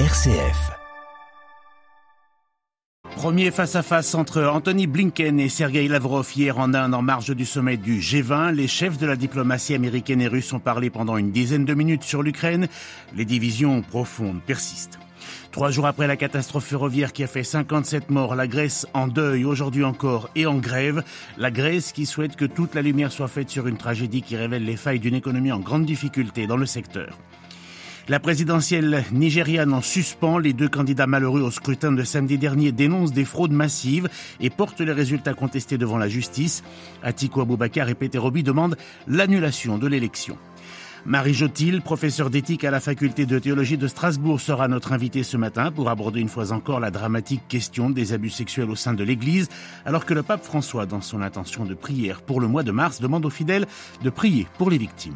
RCF. Premier face-à-face entre Anthony Blinken et Sergei Lavrov hier en Inde en marge du sommet du G20. Les chefs de la diplomatie américaine et russe ont parlé pendant une dizaine de minutes sur l'Ukraine. Les divisions profondes persistent. Trois jours après la catastrophe ferroviaire qui a fait 57 morts, la Grèce en deuil aujourd'hui encore et en grève. La Grèce qui souhaite que toute la lumière soit faite sur une tragédie qui révèle les failles d'une économie en grande difficulté dans le secteur. La présidentielle nigériane en suspend. Les deux candidats malheureux au scrutin de samedi dernier dénoncent des fraudes massives et portent les résultats contestés devant la justice. Atiku Abubakar et Peter Obi demandent l'annulation de l'élection. Marie Jotil, professeure d'éthique à la faculté de théologie de Strasbourg, sera notre invitée ce matin pour aborder une fois encore la dramatique question des abus sexuels au sein de l'Église, alors que le pape François, dans son intention de prière pour le mois de mars, demande aux fidèles de prier pour les victimes.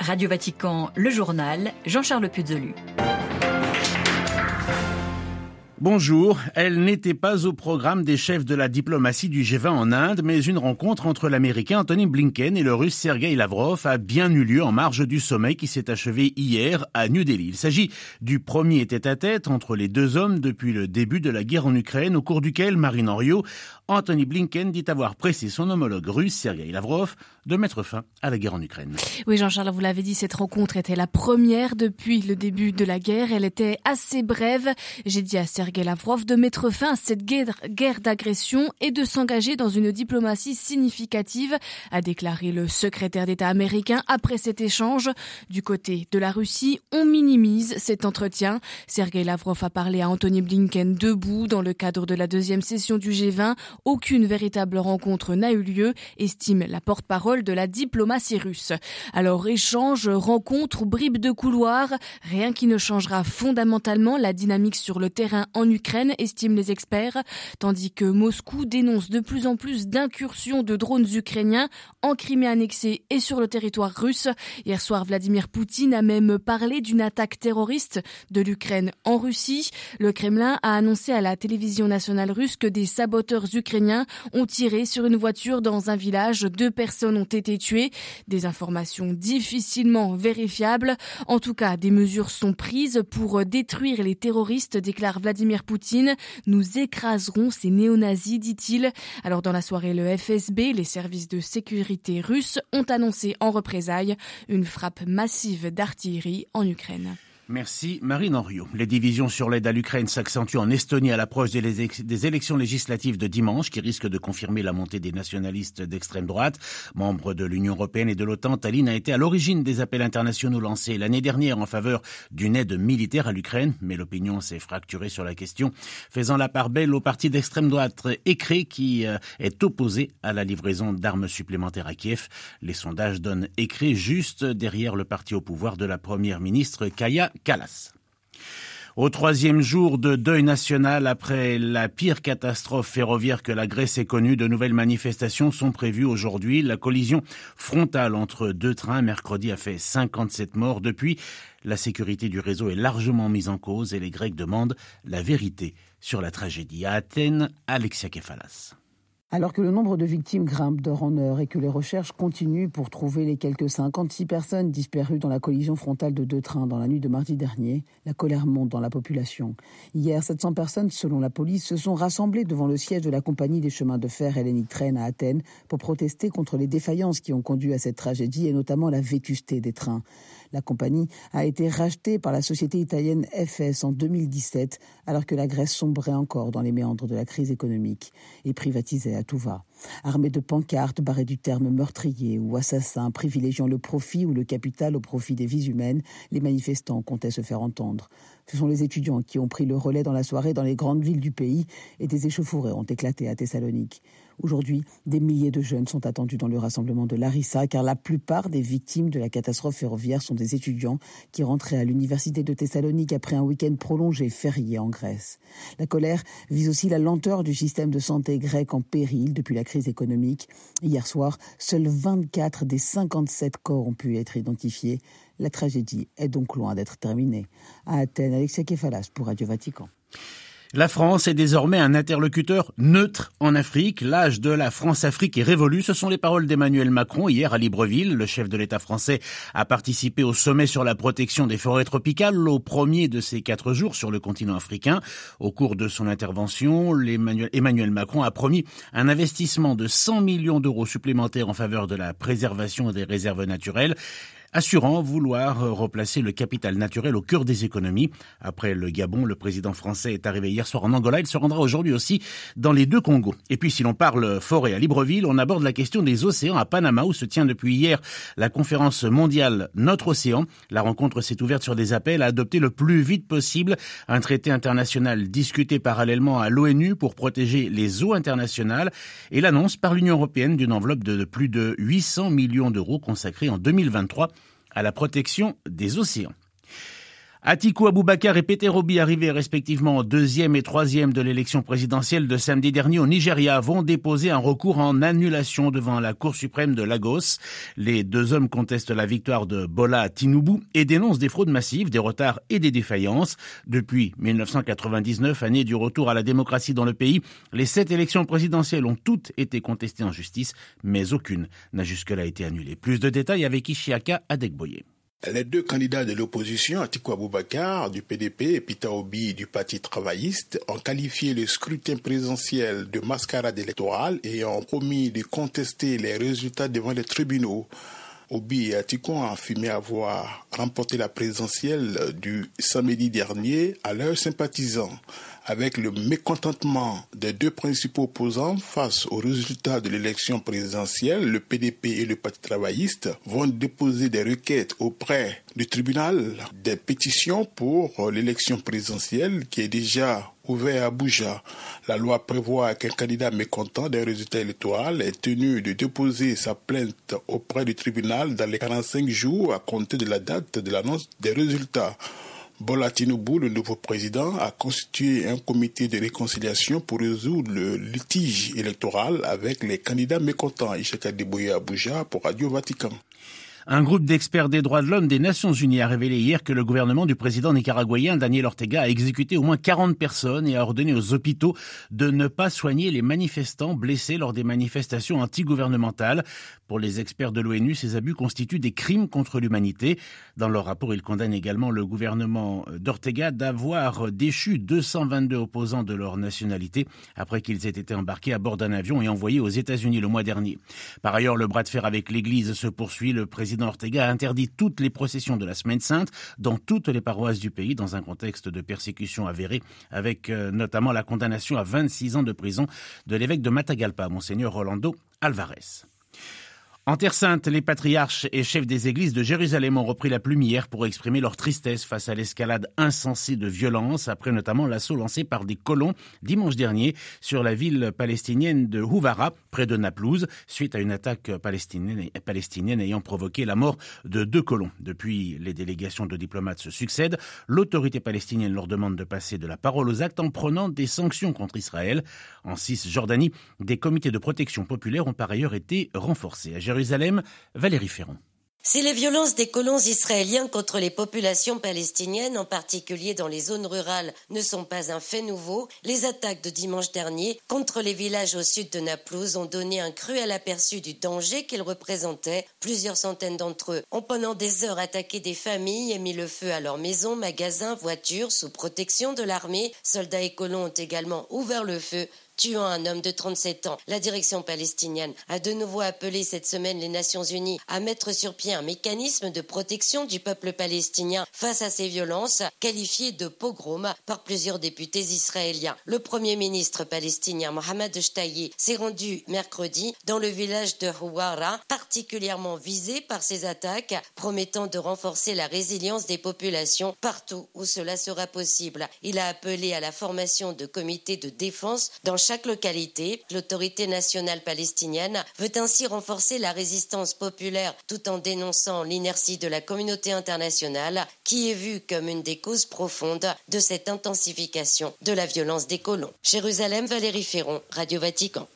Radio Vatican, le journal, Jean-Charles Puzolu. Bonjour, elle n'était pas au programme des chefs de la diplomatie du G20 en Inde, mais une rencontre entre l'Américain Anthony Blinken et le Russe Sergei Lavrov a bien eu lieu en marge du sommet qui s'est achevé hier à New Delhi. Il s'agit du premier tête-à-tête entre les deux hommes depuis le début de la guerre en Ukraine, au cours duquel Marine Henriot, Anthony Blinken dit avoir pressé son homologue russe Sergei Lavrov de mettre fin à la guerre en Ukraine. Oui, Jean-Charles, vous l'avez dit, cette rencontre était la première depuis le début de la guerre. Elle était assez brève. J'ai dit à Sergei Lavrov de mettre fin à cette guerre, d'agression et de s'engager dans une diplomatie significative, a déclaré le secrétaire d'État américain après cet échange. Du côté de la Russie, on minimise cet entretien. Sergei Lavrov a parlé à Anthony Blinken debout dans le cadre de la deuxième session du G20. Aucune véritable rencontre n'a eu lieu, estime la porte-parole de la diplomatie russe. Alors échange, rencontre ou bribes de couloir, rien qui ne changera fondamentalement la dynamique sur le terrain en Ukraine, estiment les experts, tandis que Moscou dénonce de plus en plus d'incursions de drones ukrainiens en Crimée annexée et sur le territoire russe. Hier soir, Vladimir Poutine a même parlé d'une attaque terroriste de l'Ukraine en Russie. Le Kremlin a annoncé à la télévision nationale russe que des saboteurs ukrainiens ont tiré sur une voiture dans un village. Deux personnes ont été tuées. Des informations difficilement vérifiables. En tout cas, des mesures sont prises pour détruire les terroristes, déclare Vladimir Poutine. Nous écraserons ces néo-nazis, dit-il. Alors dans la soirée, le FSB, les services de sécurité russes, ont annoncé en représailles une frappe massive d'artillerie en Ukraine. Merci Marine Henriot. Les divisions sur l'aide à l'Ukraine s'accentuent en Estonie à l'approche des, élections législatives de dimanche qui risquent de confirmer la montée des nationalistes d'extrême droite. Membre de l'Union européenne et de l'OTAN, Tallinn a été à l'origine des appels internationaux lancés l'année dernière en faveur d'une aide militaire à l'Ukraine, mais l'opinion s'est fracturée sur la question, faisant la part belle au parti d'extrême droite écré qui euh, est opposé à la livraison d'armes supplémentaires à Kiev. Les sondages donnent écré juste derrière le parti au pouvoir de la première ministre Kaya Au troisième jour de deuil national après la pire catastrophe ferroviaire que la Grèce ait connue, de nouvelles manifestations sont prévues aujourd'hui. La collision frontale entre deux trains mercredi a fait 57 morts. Depuis, la sécurité du réseau est largement mise en cause et les Grecs demandent la vérité sur la tragédie. À Athènes, Alexia Kefalas. Alors que le nombre de victimes grimpe d'heure en heure et que les recherches continuent pour trouver les quelques 56 personnes disparues dans la collision frontale de deux trains dans la nuit de mardi dernier, la colère monte dans la population. Hier, 700 personnes, selon la police, se sont rassemblées devant le siège de la compagnie des chemins de fer Hellenic Train à Athènes pour protester contre les défaillances qui ont conduit à cette tragédie et notamment la vétusté des trains. La compagnie a été rachetée par la société italienne FS en 2017, alors que la Grèce sombrait encore dans les méandres de la crise économique et privatisait à tout va. Armés de pancartes barrées du terme meurtrier ou assassin, privilégiant le profit ou le capital au profit des vies humaines, les manifestants comptaient se faire entendre. Ce sont les étudiants qui ont pris le relais dans la soirée dans les grandes villes du pays et des échauffourées ont éclaté à Thessalonique. Aujourd'hui, des milliers de jeunes sont attendus dans le rassemblement de Larissa car la plupart des victimes de la catastrophe ferroviaire sont des étudiants qui rentraient à l'université de Thessalonique après un week-end prolongé férié en Grèce. La colère vise aussi la lenteur du système de santé grec en péril depuis la crise économique. Hier soir, seuls 24 des 57 corps ont pu être identifiés. La tragédie est donc loin d'être terminée. À Athènes, Alexia Kefalas pour Radio Vatican. La France est désormais un interlocuteur neutre en Afrique. L'âge de la France-Afrique est révolu. Ce sont les paroles d'Emmanuel Macron hier à Libreville. Le chef de l'État français a participé au sommet sur la protection des forêts tropicales, au premier de ces quatre jours sur le continent africain. Au cours de son intervention, Emmanuel Macron a promis un investissement de 100 millions d'euros supplémentaires en faveur de la préservation des réserves naturelles assurant vouloir euh, replacer le capital naturel au cœur des économies. Après le Gabon, le président français est arrivé hier soir en Angola. Il se rendra aujourd'hui aussi dans les deux Congos. Et puis, si l'on parle forêt à Libreville, on aborde la question des océans à Panama, où se tient depuis hier la conférence mondiale Notre Océan. La rencontre s'est ouverte sur des appels à adopter le plus vite possible un traité international discuté parallèlement à l'ONU pour protéger les eaux internationales et l'annonce par l'Union européenne d'une enveloppe de plus de 800 millions d'euros consacrée en 2023 à la protection des océans. Atiku Abubakar et Peter Obi, arrivés respectivement deuxième et troisième de l'élection présidentielle de samedi dernier au Nigeria, vont déposer un recours en annulation devant la Cour suprême de Lagos. Les deux hommes contestent la victoire de Bola Tinubu et dénoncent des fraudes massives, des retards et des défaillances. Depuis 1999, année du retour à la démocratie dans le pays, les sept élections présidentielles ont toutes été contestées en justice, mais aucune n'a jusque-là été annulée. Plus de détails avec Ishiaka Adekboye. Les deux candidats de l'opposition, Atikou Abubakar du PDP et Peter Obi du Parti travailliste, ont qualifié le scrutin présidentiel de mascarade électorale et ont promis de contester les résultats devant les tribunaux. Obi et Atikou ont affirmé avoir remporté la présidentielle du samedi dernier à leurs sympathisants avec le mécontentement des deux principaux opposants face aux résultats de l'élection présidentielle, le PDP et le Parti travailliste vont déposer des requêtes auprès du tribunal des pétitions pour l'élection présidentielle qui est déjà La loi prévoit qu'un candidat mécontent des résultats électoraux est tenu de déposer sa plainte auprès du tribunal dans les 45 jours à compter de la date de l'annonce des résultats. Bola Tinubu, le nouveau président, a constitué un comité de réconciliation pour résoudre le litige électoral avec les candidats mécontents. Ishaka Deboye Abuja pour Radio Vatican. Un groupe d'experts des droits de l'homme des Nations Unies a révélé hier que le gouvernement du président nicaraguayen Daniel Ortega a exécuté au moins 40 personnes et a ordonné aux hôpitaux de ne pas soigner les manifestants blessés lors des manifestations antigouvernementales. Pour les experts de l'ONU, ces abus constituent des crimes contre l'humanité. Dans leur rapport, ils condamnent également le gouvernement d'Ortega d'avoir déchu 222 opposants de leur nationalité après qu'ils aient été embarqués à bord d'un avion et envoyés aux États-Unis le mois dernier. Par ailleurs, le bras de fer avec l'Église se poursuit. Le président Ortega a interdit toutes les processions de la Semaine Sainte dans toutes les paroisses du pays dans un contexte de persécution avérée, avec euh, notamment la condamnation à 26 ans de prison de l'évêque de Matagalpa, Monseigneur Rolando Alvarez. En Terre Sainte, les patriarches et chefs des églises de Jérusalem ont repris la plume hier pour exprimer leur tristesse face à l'escalade insensée de violence, après notamment l'assaut lancé par des colons dimanche dernier sur la ville palestinienne de Houvara, près de Naplouse, suite à une attaque palestinienne, ayant provoqué la mort de deux colons. Depuis, les délégations de diplomates se succèdent. L'autorité palestinienne leur demande de passer de la parole aux actes en prenant des sanctions contre Israël. En Cisjordanie, des comités de protection populaire ont par ailleurs été renforcés. Jérusalem, Valérie Ferron. Si les violences des colons israéliens contre les populations palestiniennes, en particulier dans les zones rurales, ne sont pas un fait nouveau, les attaques de dimanche dernier contre les villages au sud de Naplouse ont donné un cruel aperçu du danger qu'ils représentaient. Plusieurs centaines d'entre eux ont pendant des heures attaqué des familles et mis le feu à leurs maisons, magasins, voitures sous protection de l'armée. Soldats et colons ont également ouvert le feu tuant un homme de 37 ans. La direction palestinienne a de nouveau appelé cette semaine les Nations Unies à mettre sur pied un mécanisme de protection du peuple palestinien face à ces violences, qualifiées de pogrom par plusieurs députés israéliens. Le premier ministre palestinien Mohamed Shtayi s'est rendu mercredi dans le village de Houara, particulièrement visé par ces attaques, promettant de renforcer la résilience des populations partout où cela sera possible. Il a appelé à la formation de comités de défense dans chaque localité. L'autorité nationale palestinienne veut ainsi renforcer la résistance populaire tout en dénonçant l'inertie de la communauté internationale qui est vue comme une des causes profondes de cette intensification de la violence des colons. Jérusalem, Valérie Ferron, Radio Vatican.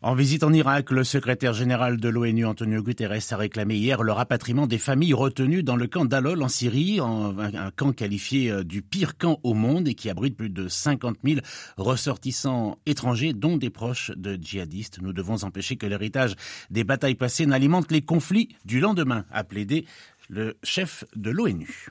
En visite en Irak, le secrétaire général de l'ONU, Antonio Guterres, a réclamé hier le rapatriement des familles retenues dans le camp d'Alol en Syrie, un camp qualifié euh, du pire camp au monde et qui abrite plus de 50 000 ressortissants étrangers, dont des proches de djihadistes. Nous devons empêcher que l'héritage des batailles passées n'alimente les conflits du lendemain, a plaidé le chef de l'ONU.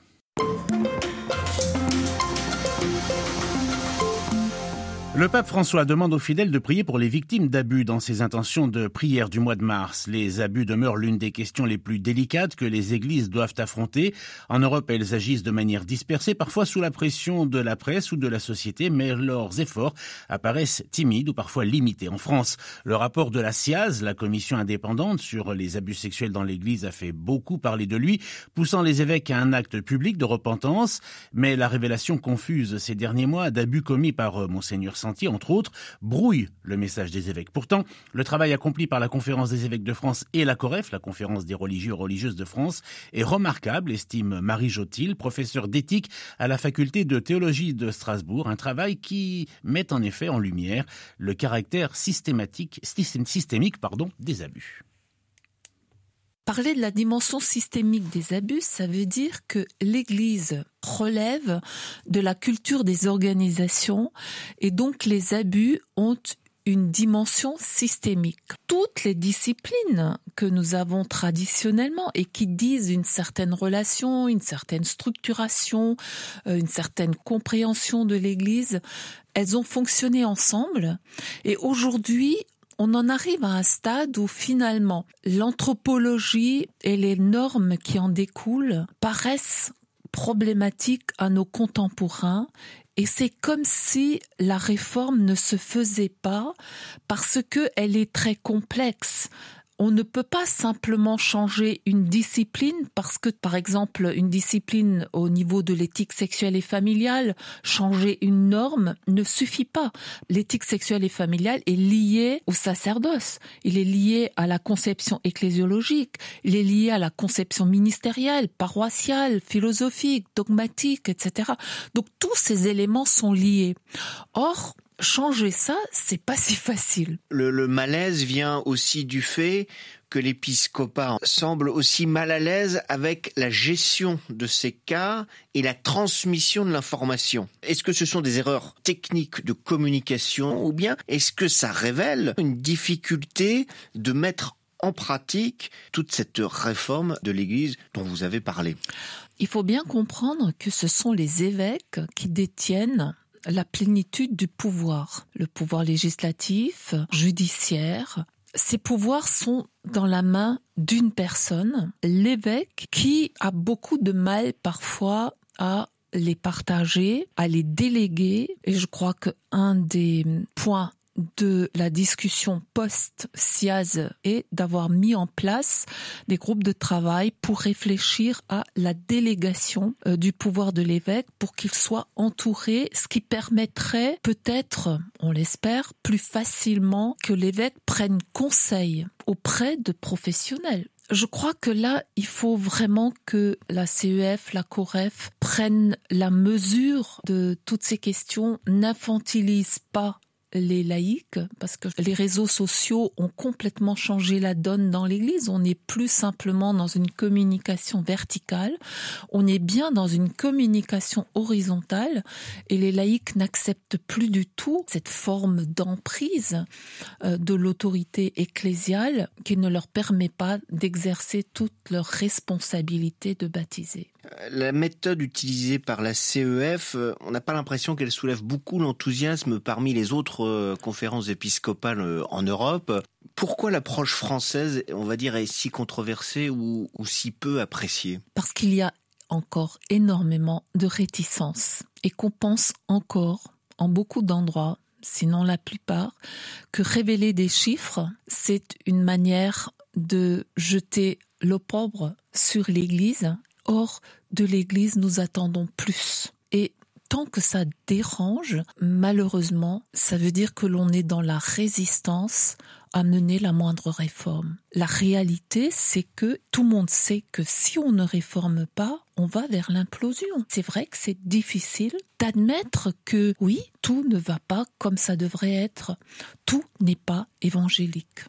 Le pape François demande aux fidèles de prier pour les victimes d'abus dans ses intentions de prière du mois de mars. Les abus demeurent l'une des questions les plus délicates que les églises doivent affronter. En Europe, elles agissent de manière dispersée, parfois sous la pression de la presse ou de la société, mais leurs efforts apparaissent timides ou parfois limités. En France, le rapport de la CIAZ, la commission indépendante sur les abus sexuels dans l'église, a fait beaucoup parler de lui, poussant les évêques à un acte public de repentance. Mais la révélation confuse ces derniers mois d'abus commis par euh, Entre autres, brouille le message des évêques. Pourtant, le travail accompli par la Conférence des évêques de France et la COREF, la Conférence des religieux et religieuses de France, est remarquable, estime Marie Jotil, professeure d'éthique à la faculté de théologie de Strasbourg, un travail qui met en effet en lumière le caractère systématique, systémique des abus. Parler de la dimension systémique des abus, ça veut dire que l'Église relève de la culture des organisations et donc les abus ont une dimension systémique. Toutes les disciplines que nous avons traditionnellement et qui disent une certaine relation, une certaine structuration, euh, une certaine compréhension de l'Église, elles ont fonctionné ensemble et aujourd'hui on en arrive à un stade où finalement l'anthropologie et les normes qui en découlent paraissent problématiques à nos contemporains et c'est comme si la réforme ne se faisait pas parce qu'elle est très complexe on ne peut pas simplement changer une discipline parce que, par exemple, une discipline au niveau de l'éthique sexuelle et familiale, changer une norme ne suffit pas. L'éthique sexuelle et familiale est liée au sacerdoce, il est lié à la conception ecclésiologique, il est lié à la conception ministérielle, paroissiale, philosophique, dogmatique, etc. Donc tous ces éléments sont liés. Or, changer ça, c'est pas si facile. Le, malaise vient aussi du fait que l'épiscopat semble aussi mal à l'aise avec la gestion de ces cas et la transmission de l'information. Est-ce que ce sont des erreurs techniques de communication ou bien est-ce que ça révèle une difficulté de mettre en pratique toute cette réforme de l'Église dont vous avez parlé? Il faut bien comprendre que ce sont les évêques qui détiennent la plénitude du pouvoir, le pouvoir législatif, judiciaire. Ces pouvoirs sont dans la main d'une personne, l'évêque, qui a beaucoup de mal parfois à les partager, à les déléguer. Et je crois qu'un des points de la discussion post-SIAZ est d'avoir mis en place des groupes de travail pour réfléchir à la délégation euh, du pouvoir de l'évêque pour qu'il soit entouré, ce qui permettrait peut-être, on l'espère, plus facilement que l'évêque prenne conseil auprès de professionnels. Je crois que là, il faut vraiment que la CEF, la COREF prennent la mesure de toutes ces questions, n'infantilisent pas les laïcs, parce que les réseaux sociaux ont complètement changé la donne dans l'Église. On n'est plus simplement dans une communication verticale, on est bien dans une communication horizontale, et les laïcs n'acceptent plus du tout cette forme d'emprise euh, de l'autorité ecclésiale qui ne leur permet pas d'exercer toute leur responsabilité de baptiser. La méthode utilisée par la CEF, euh, on n'a pas l'impression qu'elle soulève beaucoup l'enthousiasme parmi les autres euh, conférences épiscopales euh, en Europe. Pourquoi l'approche française, on va dire, est si controversée ou, si peu appréciée? Parce qu'il y a encore énormément de réticence et qu'on pense encore, en beaucoup d'endroits, sinon la plupart, que révéler des chiffres, c'est une manière de jeter l'opprobre sur l'Église Or, de l'Église, nous attendons plus. Tant que ça dérange, malheureusement, ça veut dire que l'on est dans la résistance à mener la moindre réforme. La réalité, c'est que tout le monde sait que si on ne réforme pas, on va vers l'implosion. C'est vrai que c'est difficile d'admettre que oui, tout ne va pas comme ça devrait être. Tout n'est pas évangélique.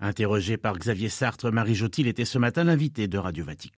Interrogé par Xavier Sartre, Marie Jotil était ce matin l'invité de Radio Vatican.